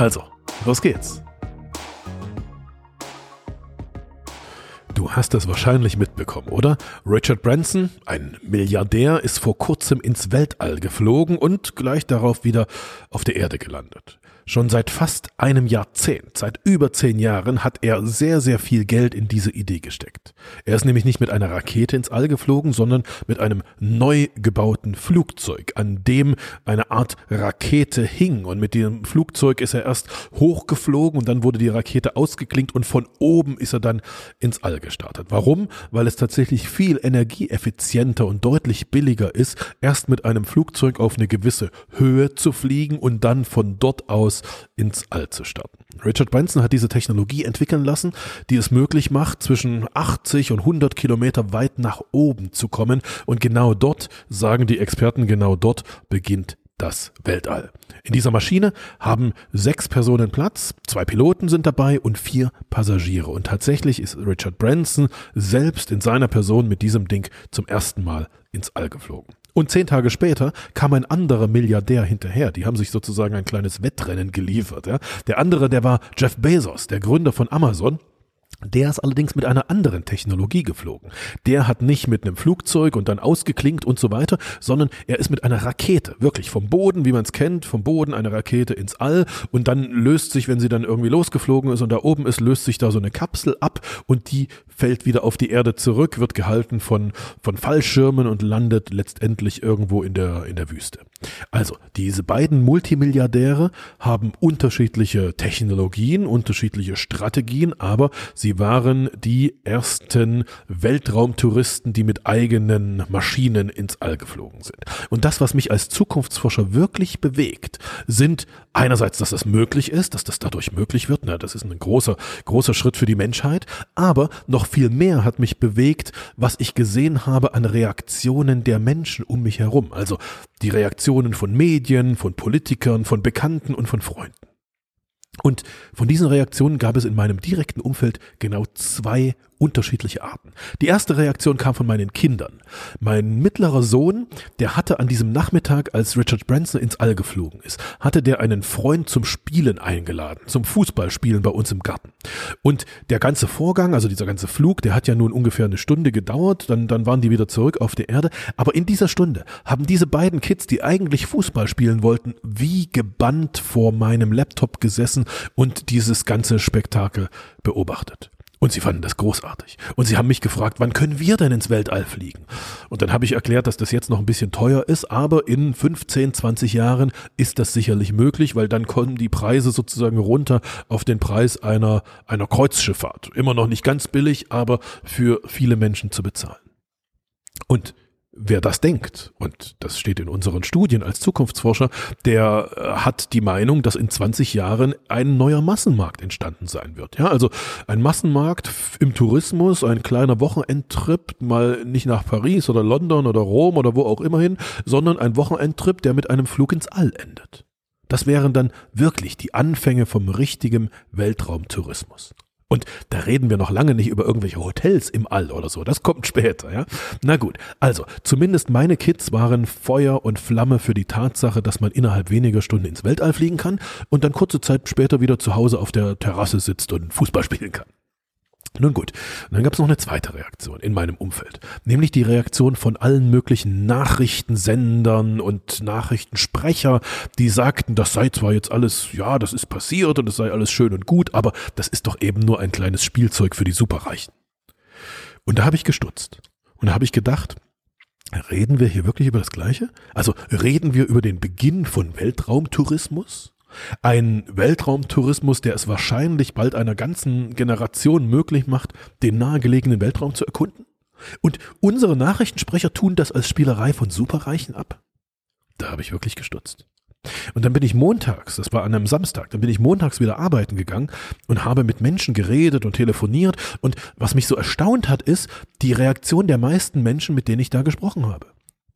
Also, los geht's. Du hast es wahrscheinlich mitbekommen, oder? Richard Branson, ein Milliardär, ist vor kurzem ins Weltall geflogen und gleich darauf wieder auf der Erde gelandet. Schon seit fast einem Jahrzehnt, seit über zehn Jahren, hat er sehr, sehr viel Geld in diese Idee gesteckt. Er ist nämlich nicht mit einer Rakete ins All geflogen, sondern mit einem neu gebauten Flugzeug, an dem eine Art Rakete hing. Und mit dem Flugzeug ist er erst hochgeflogen und dann wurde die Rakete ausgeklinkt und von oben ist er dann ins All gestartet. Warum? Weil es tatsächlich viel energieeffizienter und deutlich billiger ist, erst mit einem Flugzeug auf eine gewisse Höhe zu fliegen und dann von dort aus ins All zu starten. Richard Branson hat diese Technologie entwickeln lassen, die es möglich macht, zwischen 80 und 100 Kilometer weit nach oben zu kommen. Und genau dort, sagen die Experten, genau dort beginnt das Weltall. In dieser Maschine haben sechs Personen Platz, zwei Piloten sind dabei und vier Passagiere. Und tatsächlich ist Richard Branson selbst in seiner Person mit diesem Ding zum ersten Mal ins All geflogen. Und zehn Tage später kam ein anderer Milliardär hinterher. Die haben sich sozusagen ein kleines Wettrennen geliefert. Ja. Der andere, der war Jeff Bezos, der Gründer von Amazon. Der ist allerdings mit einer anderen Technologie geflogen. Der hat nicht mit einem Flugzeug und dann ausgeklinkt und so weiter, sondern er ist mit einer Rakete, wirklich vom Boden, wie man es kennt, vom Boden eine Rakete ins All und dann löst sich, wenn sie dann irgendwie losgeflogen ist und da oben ist, löst sich da so eine Kapsel ab und die fällt wieder auf die Erde zurück, wird gehalten von, von Fallschirmen und landet letztendlich irgendwo in der, in der Wüste. Also, diese beiden Multimilliardäre haben unterschiedliche Technologien, unterschiedliche Strategien, aber sie waren die ersten Weltraumtouristen, die mit eigenen Maschinen ins All geflogen sind. Und das, was mich als Zukunftsforscher wirklich bewegt, sind einerseits, dass das möglich ist, dass das dadurch möglich wird, na, das ist ein großer, großer Schritt für die Menschheit, aber noch viel mehr hat mich bewegt, was ich gesehen habe an Reaktionen der Menschen um mich herum. Also die Reaktionen von Medien, von Politikern, von Bekannten und von Freunden. Und von diesen Reaktionen gab es in meinem direkten Umfeld genau zwei unterschiedliche Arten. Die erste Reaktion kam von meinen Kindern. Mein mittlerer Sohn, der hatte an diesem Nachmittag, als Richard Branson ins All geflogen ist, hatte der einen Freund zum Spielen eingeladen, zum Fußballspielen bei uns im Garten. Und der ganze Vorgang, also dieser ganze Flug, der hat ja nun ungefähr eine Stunde gedauert, dann, dann waren die wieder zurück auf der Erde. Aber in dieser Stunde haben diese beiden Kids, die eigentlich Fußball spielen wollten, wie gebannt vor meinem Laptop gesessen und dieses ganze Spektakel beobachtet. Und sie fanden das großartig. Und sie haben mich gefragt, wann können wir denn ins Weltall fliegen? Und dann habe ich erklärt, dass das jetzt noch ein bisschen teuer ist, aber in 15, 20 Jahren ist das sicherlich möglich, weil dann kommen die Preise sozusagen runter auf den Preis einer, einer Kreuzschifffahrt. Immer noch nicht ganz billig, aber für viele Menschen zu bezahlen. Und wer das denkt, und das steht in unseren Studien als Zukunftsforscher, der äh, hat die Meinung, dass in 20 Jahren ein neuer Massenmarkt entstanden sein wird. Ja, also ein Massenmarkt im Tourismus, ein kleiner Wochenendtrip, mal nicht nach Paris oder London oder Rom oder wo auch immer hin, sondern ein Wochenendtrip, der mit einem Flug ins All endet. Das wären dann wirklich die Anfänge vom richtigen Weltraumtourismus. Und da reden wir noch lange nicht über irgendwelche Hotels im All oder so. Das kommt später, ja. Na gut. Also, zumindest meine Kids waren Feuer und Flamme für die Tatsache, dass man innerhalb weniger Stunden ins Weltall fliegen kann und dann kurze Zeit später wieder zu Hause auf der Terrasse sitzt und Fußball spielen kann. Nun gut, und dann gab es noch eine zweite Reaktion in meinem Umfeld, nämlich die Reaktion von allen möglichen Nachrichtensendern und Nachrichtensprecher, die sagten, das sei zwar jetzt alles, ja, das ist passiert und es sei alles schön und gut, aber das ist doch eben nur ein kleines Spielzeug für die Superreichen. Und da habe ich gestutzt und da habe ich gedacht, reden wir hier wirklich über das Gleiche? Also reden wir über den Beginn von Weltraumtourismus? Ein Weltraumtourismus, der es wahrscheinlich bald einer ganzen Generation möglich macht, den nahegelegenen Weltraum zu erkunden? Und unsere Nachrichtensprecher tun das als Spielerei von Superreichen ab? Da habe ich wirklich gestutzt. Und dann bin ich montags, das war an einem Samstag, dann bin ich montags wieder arbeiten gegangen und habe mit Menschen geredet und telefoniert. Und was mich so erstaunt hat, ist die Reaktion der meisten Menschen, mit denen ich da gesprochen habe.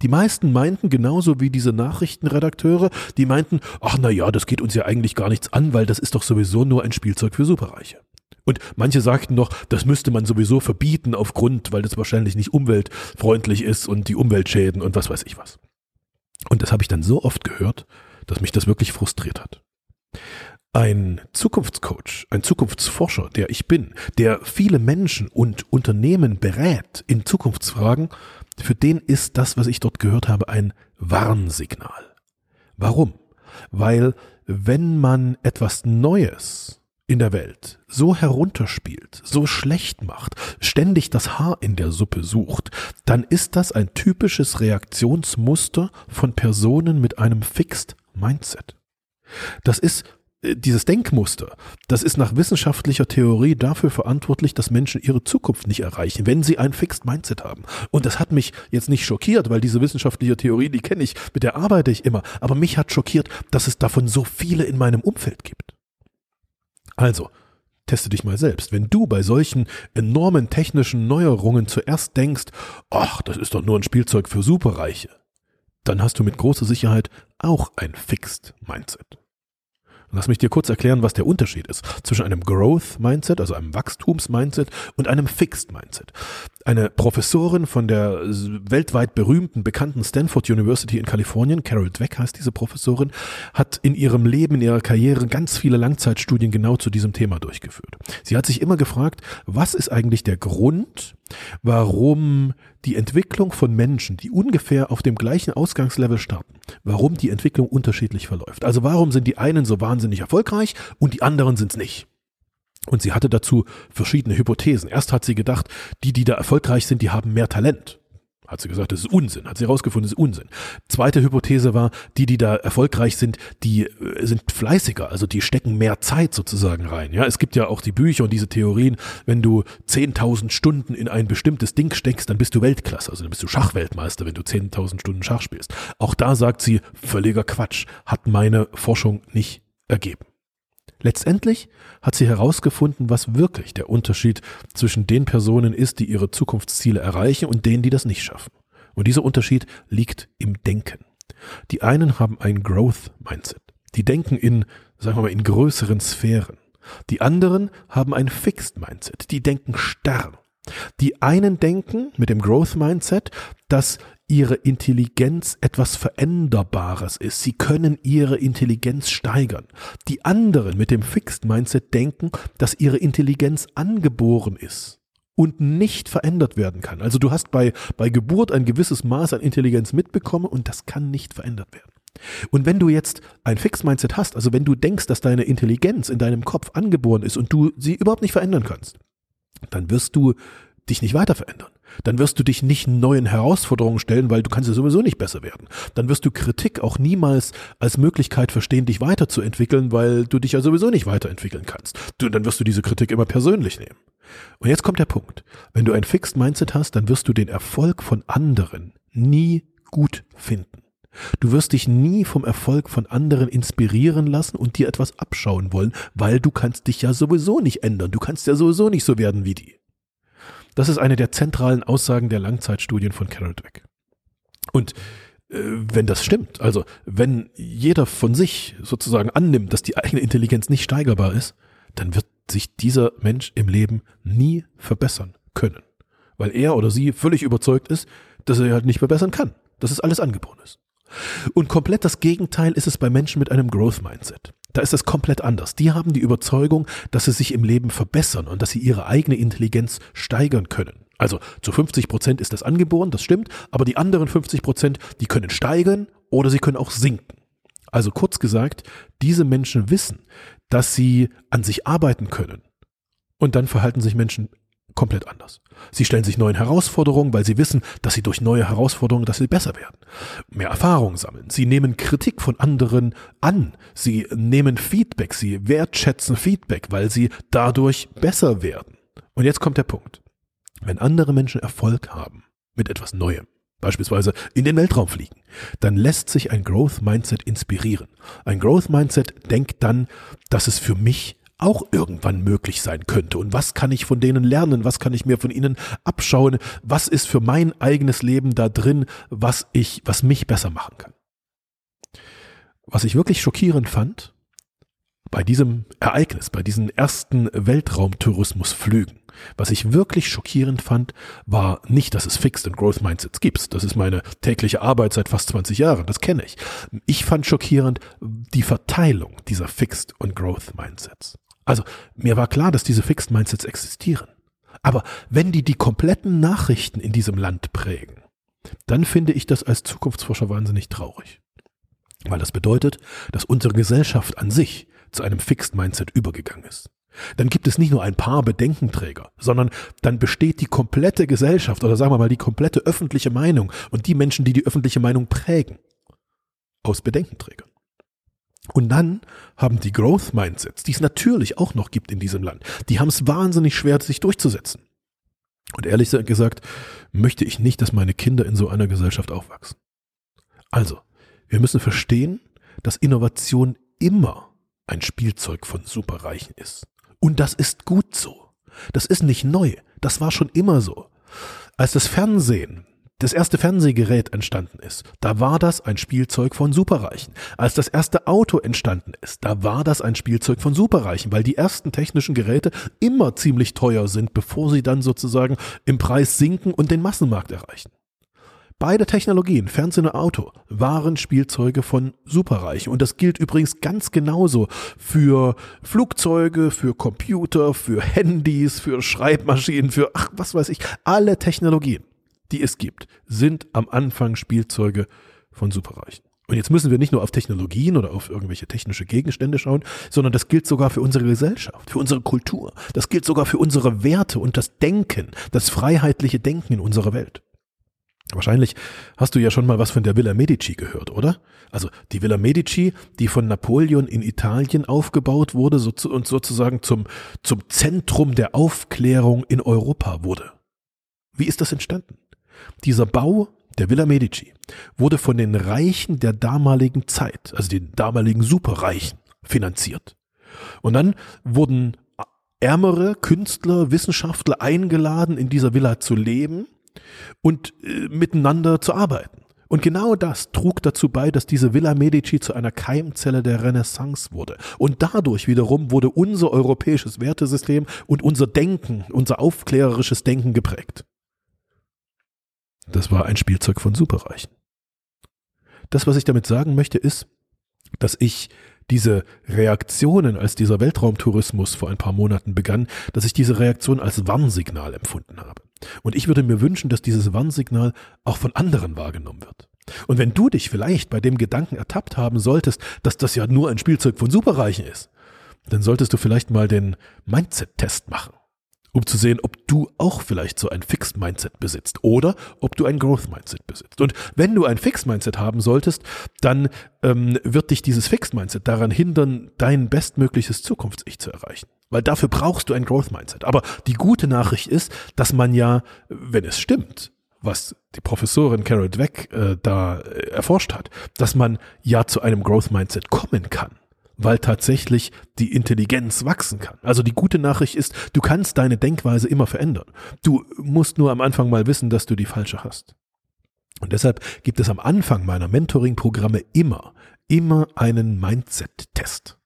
Die meisten meinten genauso wie diese Nachrichtenredakteure, die meinten, ach na ja, das geht uns ja eigentlich gar nichts an, weil das ist doch sowieso nur ein Spielzeug für Superreiche. Und manche sagten noch, das müsste man sowieso verbieten aufgrund, weil das wahrscheinlich nicht umweltfreundlich ist und die Umweltschäden und was weiß ich was. Und das habe ich dann so oft gehört, dass mich das wirklich frustriert hat. Ein Zukunftscoach, ein Zukunftsforscher, der ich bin, der viele Menschen und Unternehmen berät in Zukunftsfragen, für den ist das, was ich dort gehört habe, ein Warnsignal. Warum? Weil wenn man etwas Neues in der Welt so herunterspielt, so schlecht macht, ständig das Haar in der Suppe sucht, dann ist das ein typisches Reaktionsmuster von Personen mit einem Fixed Mindset. Das ist dieses Denkmuster, das ist nach wissenschaftlicher Theorie dafür verantwortlich, dass Menschen ihre Zukunft nicht erreichen, wenn sie ein Fixed Mindset haben. Und das hat mich jetzt nicht schockiert, weil diese wissenschaftliche Theorie, die kenne ich, mit der arbeite ich immer. Aber mich hat schockiert, dass es davon so viele in meinem Umfeld gibt. Also, teste dich mal selbst. Wenn du bei solchen enormen technischen Neuerungen zuerst denkst, ach, das ist doch nur ein Spielzeug für Superreiche, dann hast du mit großer Sicherheit auch ein Fixed Mindset. Lass mich dir kurz erklären, was der Unterschied ist zwischen einem Growth Mindset, also einem Wachstums Mindset und einem Fixed Mindset. Eine Professorin von der weltweit berühmten, bekannten Stanford University in Kalifornien, Carol Dweck heißt diese Professorin, hat in ihrem Leben, in ihrer Karriere ganz viele Langzeitstudien genau zu diesem Thema durchgeführt. Sie hat sich immer gefragt, was ist eigentlich der Grund, warum die Entwicklung von Menschen, die ungefähr auf dem gleichen Ausgangslevel starten, warum die Entwicklung unterschiedlich verläuft. Also warum sind die einen so wahnsinnig erfolgreich und die anderen sind es nicht? Und sie hatte dazu verschiedene Hypothesen. Erst hat sie gedacht, die, die da erfolgreich sind, die haben mehr Talent. Hat sie gesagt, das ist Unsinn. Hat sie herausgefunden, das ist Unsinn. Zweite Hypothese war, die, die da erfolgreich sind, die äh, sind fleißiger, also die stecken mehr Zeit sozusagen rein. Ja, es gibt ja auch die Bücher und diese Theorien, wenn du 10.000 Stunden in ein bestimmtes Ding steckst, dann bist du Weltklasse, also dann bist du Schachweltmeister, wenn du 10.000 Stunden Schach spielst. Auch da sagt sie, völliger Quatsch, hat meine Forschung nicht ergeben. Letztendlich hat sie herausgefunden, was wirklich der Unterschied zwischen den Personen ist, die ihre Zukunftsziele erreichen und denen, die das nicht schaffen. Und dieser Unterschied liegt im Denken. Die einen haben ein Growth Mindset. Die denken in, sagen wir mal, in größeren Sphären. Die anderen haben ein Fixed Mindset. Die denken starr. Die einen denken mit dem Growth Mindset, dass ihre Intelligenz etwas Veränderbares ist. Sie können ihre Intelligenz steigern. Die anderen mit dem Fixed Mindset denken, dass ihre Intelligenz angeboren ist und nicht verändert werden kann. Also du hast bei, bei Geburt ein gewisses Maß an Intelligenz mitbekommen und das kann nicht verändert werden. Und wenn du jetzt ein Fixed Mindset hast, also wenn du denkst, dass deine Intelligenz in deinem Kopf angeboren ist und du sie überhaupt nicht verändern kannst, dann wirst du dich nicht weiter verändern. Dann wirst du dich nicht neuen Herausforderungen stellen, weil du kannst ja sowieso nicht besser werden. Dann wirst du Kritik auch niemals als Möglichkeit verstehen, dich weiterzuentwickeln, weil du dich ja sowieso nicht weiterentwickeln kannst. Du, dann wirst du diese Kritik immer persönlich nehmen. Und jetzt kommt der Punkt. Wenn du ein Fixed Mindset hast, dann wirst du den Erfolg von anderen nie gut finden. Du wirst dich nie vom Erfolg von anderen inspirieren lassen und dir etwas abschauen wollen, weil du kannst dich ja sowieso nicht ändern. Du kannst ja sowieso nicht so werden wie die. Das ist eine der zentralen Aussagen der Langzeitstudien von Carol Dweck. Und äh, wenn das stimmt, also wenn jeder von sich sozusagen annimmt, dass die eigene Intelligenz nicht steigerbar ist, dann wird sich dieser Mensch im Leben nie verbessern können. Weil er oder sie völlig überzeugt ist, dass er halt nicht verbessern kann, dass es alles angeboren ist. Und komplett das Gegenteil ist es bei Menschen mit einem Growth Mindset. Da ist es komplett anders. Die haben die Überzeugung, dass sie sich im Leben verbessern und dass sie ihre eigene Intelligenz steigern können. Also zu 50 Prozent ist das angeboren, das stimmt, aber die anderen 50 Prozent, die können steigern oder sie können auch sinken. Also kurz gesagt, diese Menschen wissen, dass sie an sich arbeiten können. Und dann verhalten sich Menschen komplett anders. Sie stellen sich neuen Herausforderungen, weil sie wissen, dass sie durch neue Herausforderungen, dass sie besser werden. Mehr Erfahrung sammeln. Sie nehmen Kritik von anderen an. Sie nehmen Feedback. Sie wertschätzen Feedback, weil sie dadurch besser werden. Und jetzt kommt der Punkt. Wenn andere Menschen Erfolg haben mit etwas Neuem, beispielsweise in den Weltraum fliegen, dann lässt sich ein Growth Mindset inspirieren. Ein Growth Mindset denkt dann, dass es für mich auch irgendwann möglich sein könnte. Und was kann ich von denen lernen? Was kann ich mir von ihnen abschauen? Was ist für mein eigenes Leben da drin, was ich, was mich besser machen kann? Was ich wirklich schockierend fand, bei diesem Ereignis, bei diesen ersten Weltraumtourismusflügen, was ich wirklich schockierend fand, war nicht, dass es Fixed and Growth Mindsets gibt. Das ist meine tägliche Arbeit seit fast 20 Jahren, das kenne ich. Ich fand schockierend die Verteilung dieser Fixed und Growth Mindsets. Also mir war klar, dass diese Fixed Mindsets existieren. Aber wenn die die kompletten Nachrichten in diesem Land prägen, dann finde ich das als Zukunftsforscher wahnsinnig traurig. Weil das bedeutet, dass unsere Gesellschaft an sich zu einem Fixed Mindset übergegangen ist. Dann gibt es nicht nur ein paar Bedenkenträger, sondern dann besteht die komplette Gesellschaft oder sagen wir mal die komplette öffentliche Meinung und die Menschen, die die öffentliche Meinung prägen, aus Bedenkenträgern. Und dann haben die Growth Mindsets, die es natürlich auch noch gibt in diesem Land, die haben es wahnsinnig schwer, sich durchzusetzen. Und ehrlich gesagt, möchte ich nicht, dass meine Kinder in so einer Gesellschaft aufwachsen. Also, wir müssen verstehen, dass Innovation immer ein Spielzeug von Superreichen ist. Und das ist gut so. Das ist nicht neu. Das war schon immer so. Als das Fernsehen das erste Fernsehgerät entstanden ist, da war das ein Spielzeug von Superreichen. Als das erste Auto entstanden ist, da war das ein Spielzeug von Superreichen, weil die ersten technischen Geräte immer ziemlich teuer sind, bevor sie dann sozusagen im Preis sinken und den Massenmarkt erreichen. Beide Technologien, Fernsehen und Auto, waren Spielzeuge von Superreichen. Und das gilt übrigens ganz genauso für Flugzeuge, für Computer, für Handys, für Schreibmaschinen, für, ach, was weiß ich, alle Technologien die es gibt, sind am Anfang Spielzeuge von Superreichen. Und jetzt müssen wir nicht nur auf Technologien oder auf irgendwelche technische Gegenstände schauen, sondern das gilt sogar für unsere Gesellschaft, für unsere Kultur. Das gilt sogar für unsere Werte und das Denken, das freiheitliche Denken in unserer Welt. Wahrscheinlich hast du ja schon mal was von der Villa Medici gehört, oder? Also die Villa Medici, die von Napoleon in Italien aufgebaut wurde und sozusagen zum, zum Zentrum der Aufklärung in Europa wurde. Wie ist das entstanden? Dieser Bau der Villa Medici wurde von den Reichen der damaligen Zeit, also den damaligen Superreichen, finanziert. Und dann wurden ärmere Künstler, Wissenschaftler eingeladen, in dieser Villa zu leben und äh, miteinander zu arbeiten. Und genau das trug dazu bei, dass diese Villa Medici zu einer Keimzelle der Renaissance wurde. Und dadurch wiederum wurde unser europäisches Wertesystem und unser Denken, unser aufklärerisches Denken geprägt. Das war ein Spielzeug von Superreichen. Das, was ich damit sagen möchte, ist, dass ich diese Reaktionen, als dieser Weltraumtourismus vor ein paar Monaten begann, dass ich diese Reaktion als Warnsignal empfunden habe. Und ich würde mir wünschen, dass dieses Warnsignal auch von anderen wahrgenommen wird. Und wenn du dich vielleicht bei dem Gedanken ertappt haben solltest, dass das ja nur ein Spielzeug von Superreichen ist, dann solltest du vielleicht mal den Mindset-Test machen um zu sehen, ob du auch vielleicht so ein Fixed Mindset besitzt oder ob du ein Growth Mindset besitzt. Und wenn du ein Fixed Mindset haben solltest, dann ähm, wird dich dieses Fixed Mindset daran hindern, dein bestmögliches Zukunfts-Ich zu erreichen. Weil dafür brauchst du ein Growth Mindset. Aber die gute Nachricht ist, dass man ja, wenn es stimmt, was die Professorin Carol Dweck äh, da äh, erforscht hat, dass man ja zu einem Growth Mindset kommen kann weil tatsächlich die Intelligenz wachsen kann. Also die gute Nachricht ist, du kannst deine Denkweise immer verändern. Du musst nur am Anfang mal wissen, dass du die falsche hast. Und deshalb gibt es am Anfang meiner Mentoring-Programme immer, immer einen Mindset-Test.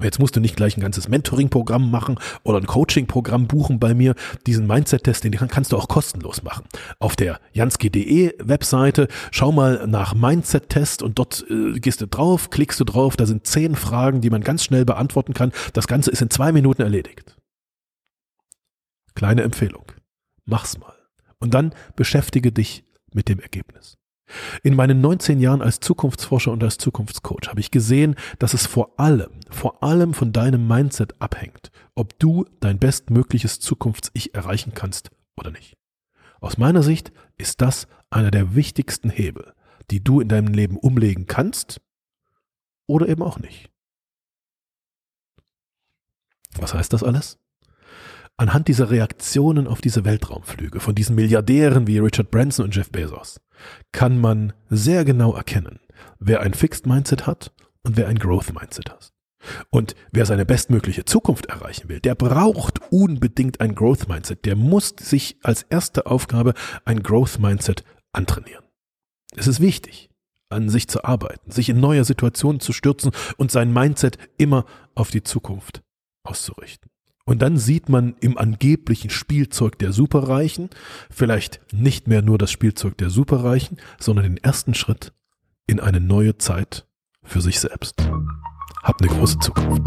Jetzt musst du nicht gleich ein ganzes Mentoring-Programm machen oder ein Coaching-Programm buchen bei mir. Diesen Mindset-Test, den kannst du auch kostenlos machen. Auf der jansky.de Webseite schau mal nach Mindset-Test und dort äh, gehst du drauf, klickst du drauf. Da sind zehn Fragen, die man ganz schnell beantworten kann. Das Ganze ist in zwei Minuten erledigt. Kleine Empfehlung. Mach's mal. Und dann beschäftige dich mit dem Ergebnis. In meinen 19 Jahren als Zukunftsforscher und als Zukunftscoach habe ich gesehen, dass es vor allem, vor allem von deinem Mindset abhängt, ob du dein bestmögliches Zukunfts-Ich erreichen kannst oder nicht. Aus meiner Sicht ist das einer der wichtigsten Hebel, die du in deinem Leben umlegen kannst oder eben auch nicht. Was heißt das alles? Anhand dieser Reaktionen auf diese Weltraumflüge von diesen Milliardären wie Richard Branson und Jeff Bezos kann man sehr genau erkennen, wer ein Fixed Mindset hat und wer ein Growth Mindset hat. Und wer seine bestmögliche Zukunft erreichen will, der braucht unbedingt ein Growth Mindset. Der muss sich als erste Aufgabe ein Growth Mindset antrainieren. Es ist wichtig, an sich zu arbeiten, sich in neue Situationen zu stürzen und sein Mindset immer auf die Zukunft auszurichten. Und dann sieht man im angeblichen Spielzeug der Superreichen vielleicht nicht mehr nur das Spielzeug der Superreichen, sondern den ersten Schritt in eine neue Zeit für sich selbst. Hab eine große Zukunft.